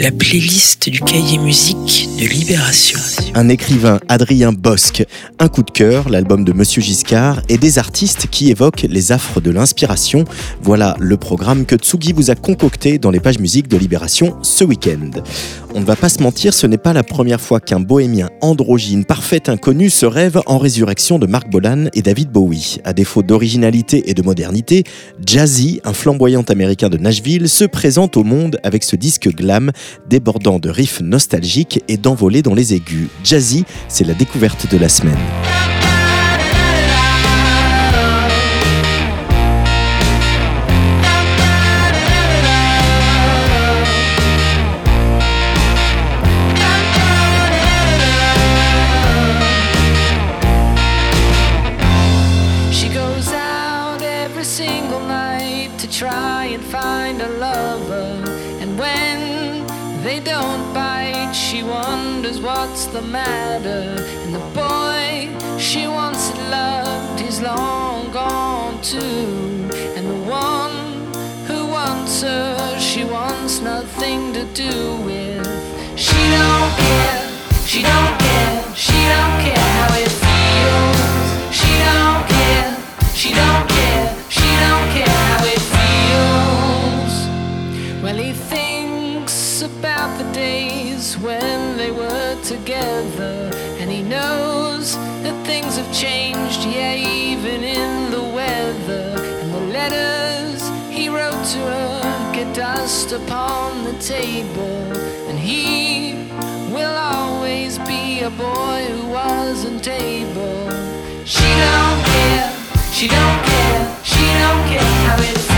la playlist du cahier musique de Libération. Un écrivain, Adrien Bosque, un coup de cœur, l'album de Monsieur Giscard, et des artistes qui évoquent les affres de l'inspiration. Voilà le programme que Tsugi vous a concocté dans les pages musiques de Libération ce week-end. On ne va pas se mentir, ce n'est pas la première fois qu'un bohémien androgyne, parfait inconnu, se rêve en résurrection de Mark Bolan et David Bowie. À défaut d'originalité et de modernité, Jazzy, un flamboyant américain de Nashville, se présente au monde avec ce disque glam débordant de riffs nostalgiques et d'envolées dans les aigus. Jazzy, c'est la découverte de la semaine. Dust upon the table. And he will always be a boy who wasn't able. She don't care, she don't care, she don't care how it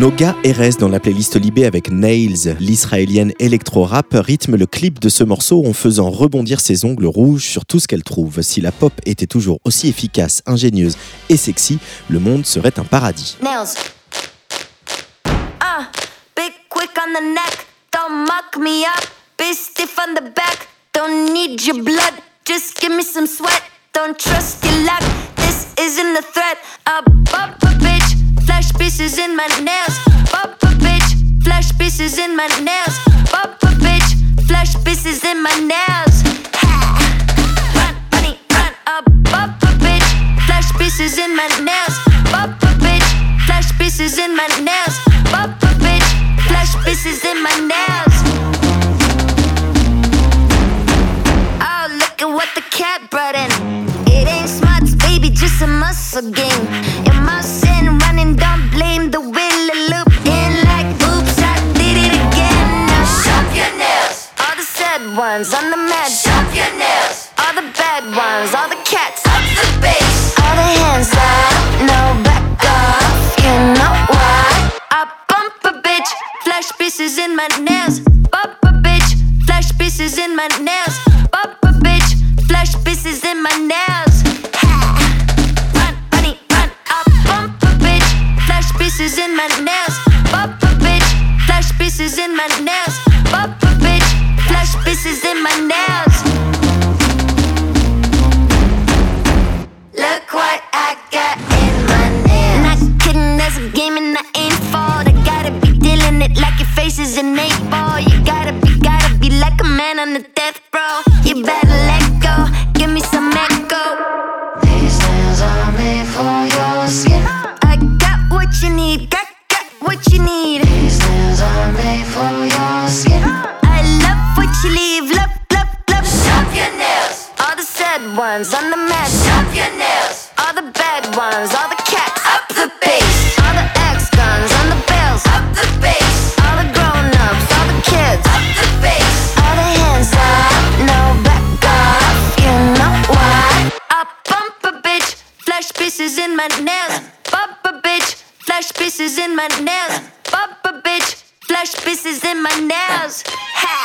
Noga RS dans la playlist Libé avec Nails, l'israélienne électro-rap, rythme le clip de ce morceau en faisant rebondir ses ongles rouges sur tout ce qu'elle trouve. Si la pop était toujours aussi efficace, ingénieuse et sexy, le monde serait un paradis. Nails. Flash pieces in my nails. Pop a bitch. Flash pieces in my nails. Pop a bitch. Flash pieces in my nails. Run, money, run up. Pop a bitch. Flash pieces in my nails. Pop a bitch. Flash pieces in my nails. Pop a bitch. Flash pieces in my nails. Oh, look at what the cat brought in. It ain't smarts, baby, just a muscle game. In my sin, blame the will of loop. In like, oops, I did it again. Now shop your nails. All the sad ones on the mat. Shop your nails. All the bad ones, all the cats. Up the bass. All the hands up, no back off. You know why? I bump a bitch, flash pieces in my nails. in my nails. Bumper bitch, flash pieces in my nails. Ha!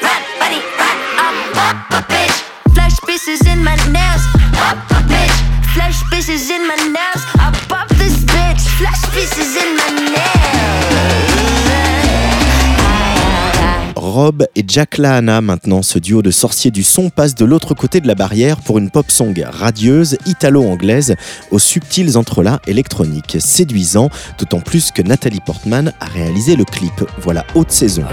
Run, buddy, run. I'm bumper bitch, flash pieces in my nails. Bumper bitch, flash pieces in my nails. I bump this bitch, flash pieces in my nails. Rob et Jack Lahana maintenant. Ce duo de sorciers du son passe de l'autre côté de la barrière pour une pop song radieuse, italo-anglaise, aux subtils entrelacs électroniques, séduisant, d'autant plus que Nathalie Portman a réalisé le clip. Voilà haute saison.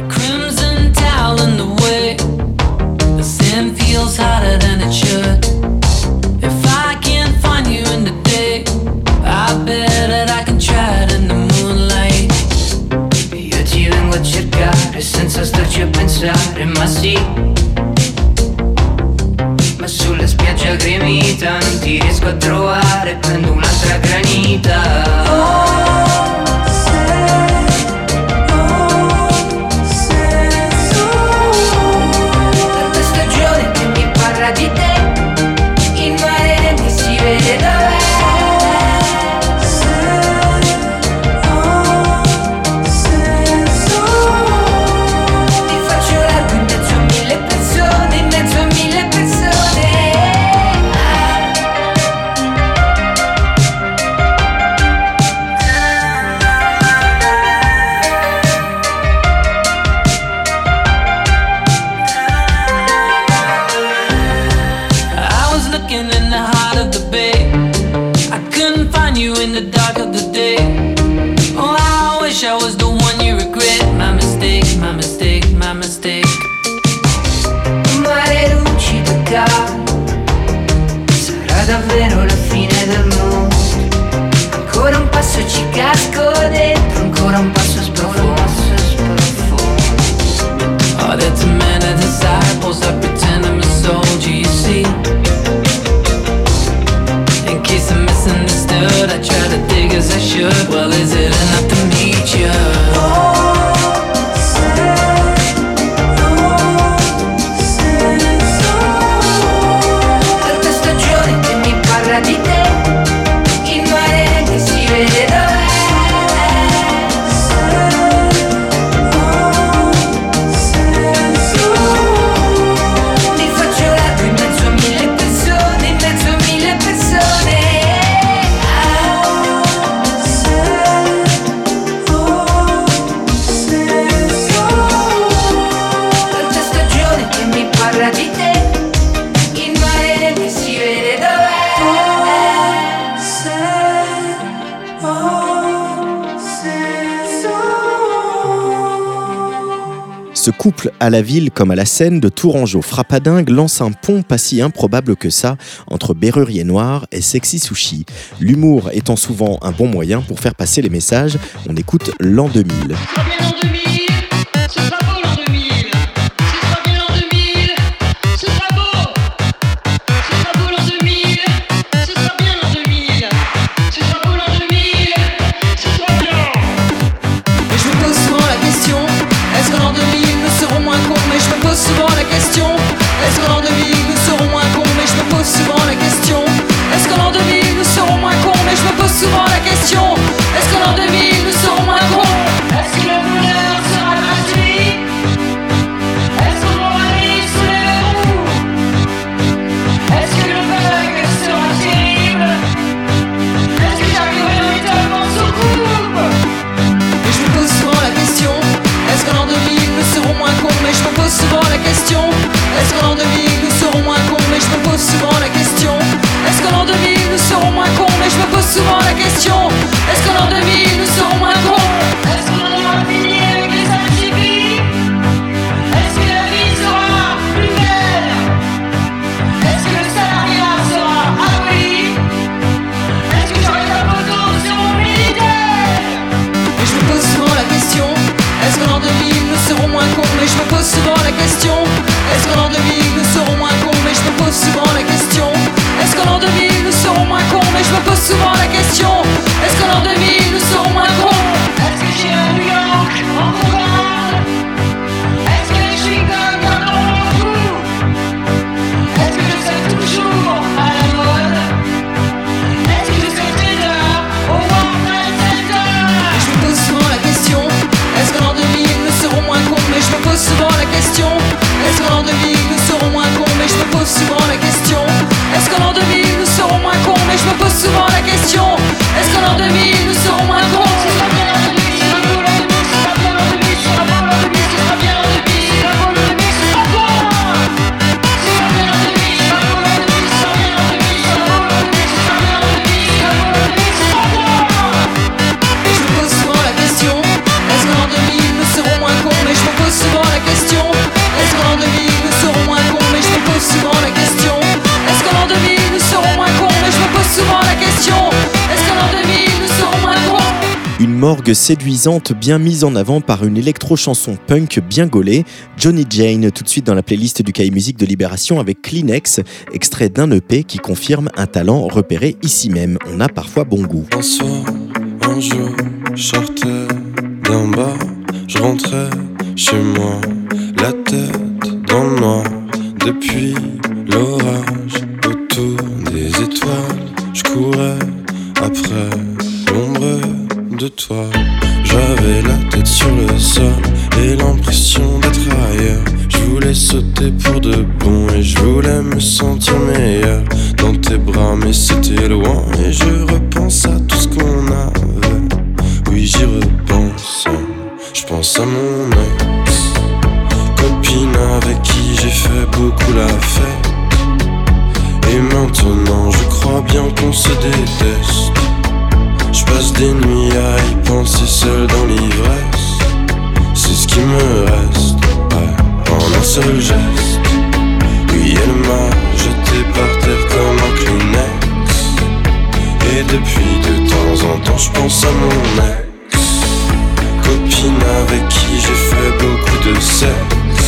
starci a pensare, ma sì. Ma sulla spiaggia gremita non ti riesco a trovare, prendo un'altra granita. Oh. couple à la ville comme à la Seine de Tourangeau Frappadingue lance un pont pas si improbable que ça entre Berrurier Noir et Sexy Sushi. L'humour étant souvent un bon moyen pour faire passer les messages, on écoute l'an 2000. 修 morgue séduisante bien mise en avant par une électro-chanson punk bien gaulée, Johnny Jane tout de suite dans la playlist du Cahier Musique de Libération avec Kleenex, extrait d'un EP qui confirme un talent repéré ici même. On a parfois bon goût. De toi. J'avais la tête sur le sol et l'impression d'être ailleurs. Je voulais sauter pour de bon et je voulais me sentir meilleur dans tes bras, mais c'était loin et je repense à tout ce qu'on avait. Oui, j'y repense. Je pense à mon ex, copine avec qui j'ai fait beaucoup la fête. Et maintenant, je crois bien qu'on se déteste. Passe des nuits à y penser seul dans l'ivresse. C'est ce qui me reste, ouais, en un seul geste. Oui, elle m'a jeté par terre comme un Kleenex. Et depuis de temps en temps, je pense à mon ex. Copine avec qui j'ai fait beaucoup de sexe.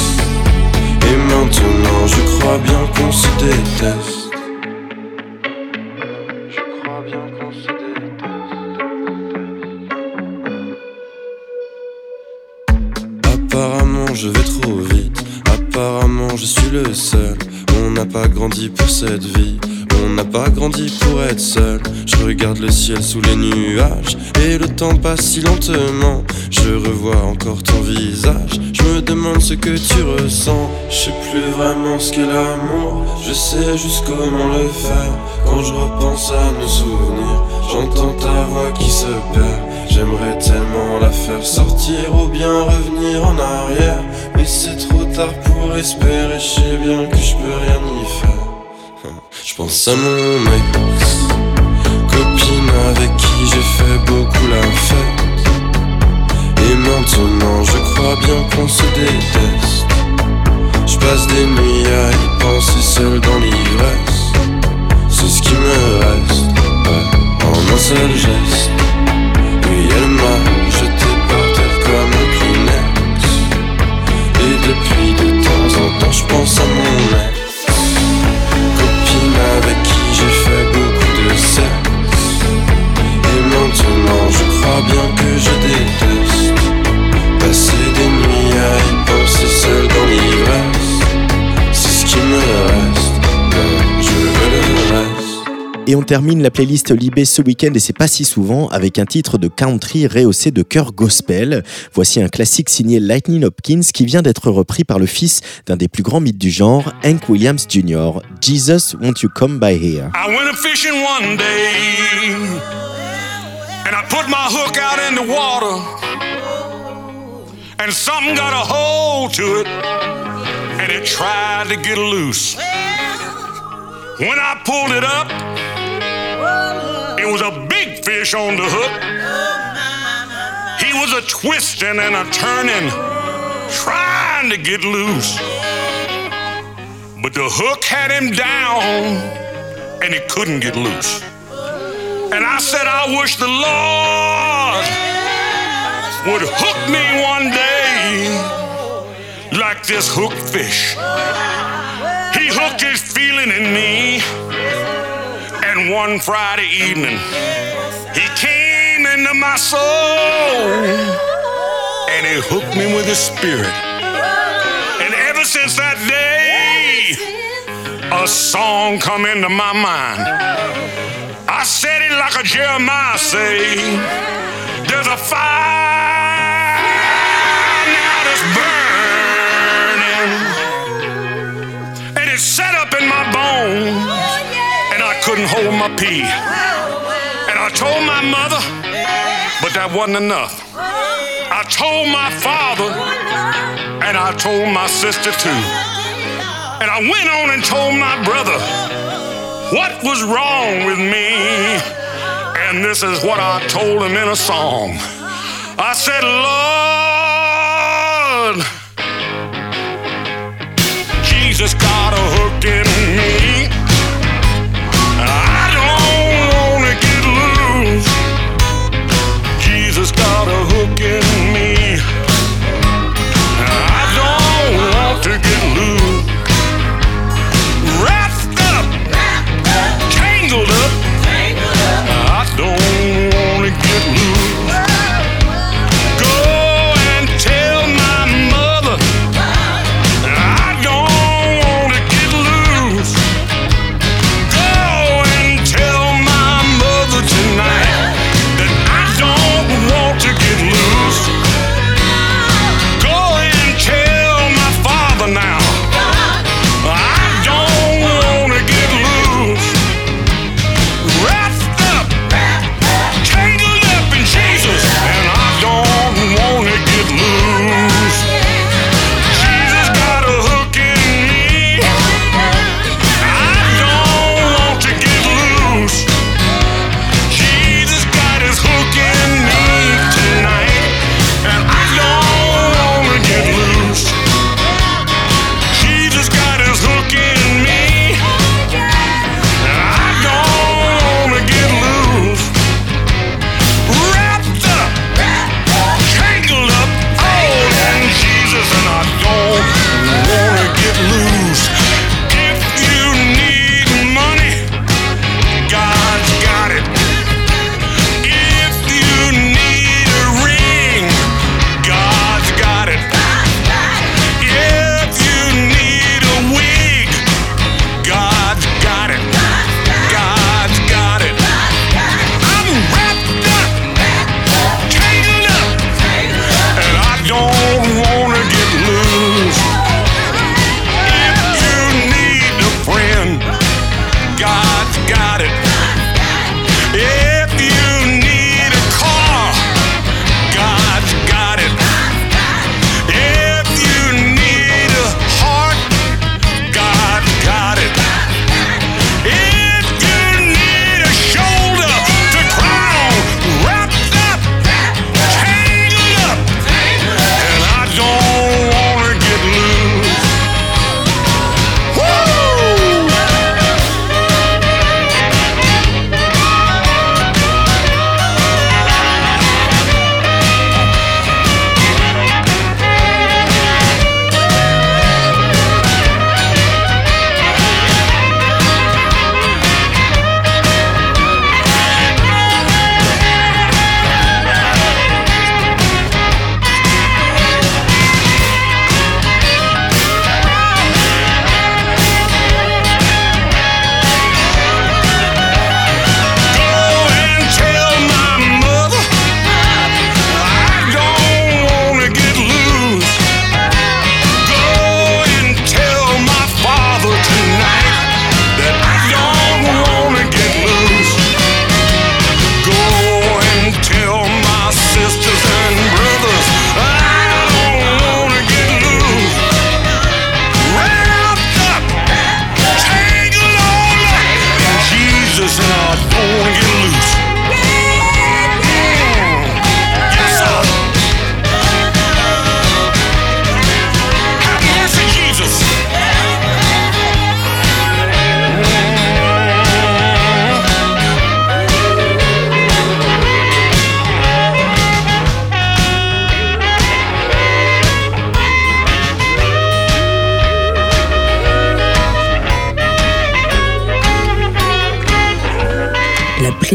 Et maintenant, je crois bien qu'on se déteste. Grandi pour cette vie. On n'a pas grandi pour être seul. Je regarde le ciel sous les nuages et le temps passe si lentement. Je revois encore ton visage. Je me demande ce que tu ressens. Je sais plus vraiment ce qu'est l'amour. Je sais juste comment le faire. Quand je repense à nos souvenirs, j'entends ta voix qui se perd. J'aimerais tellement la faire sortir ou bien revenir en arrière. Mais c'est trop tard pour espérer. Je sais bien que je peux rien y faire. Je pense à mon ex, copine avec qui j'ai fait beaucoup la fête. Et maintenant je crois bien qu'on se déteste. Je passe des nuits à y penser seul dans l'ivresse. C'est ce qui me reste, ouais, en un seul geste. Oui, elle m'a jeté par terre comme un Kleenex. Et depuis Et on termine la playlist Libé ce week-end, et c'est pas si souvent, avec un titre de country rehaussé de cœur gospel. Voici un classique signé Lightning Hopkins qui vient d'être repris par le fils d'un des plus grands mythes du genre, Hank Williams Jr. Jesus, won't you come by here? I went a fishing one day and I put my hook out in the water and something got a hold to it and it tried to get loose. When I pulled it up, was a big fish on the hook. He was a twisting and a turning, trying to get loose. But the hook had him down and he couldn't get loose. And I said, I wish the Lord would hook me one day like this hooked fish. He hooked his feeling in me, and one Friday evening, he came into my soul and he hooked me with his spirit. And ever since that day, a song come into my mind. I said it like a Jeremiah say, there's a fire hold my pee. And I told my mother, but that wasn't enough. I told my father, and I told my sister too. And I went on and told my brother what was wrong with me. And this is what I told him in a song. I said, Lord, Jesus got a hook in me.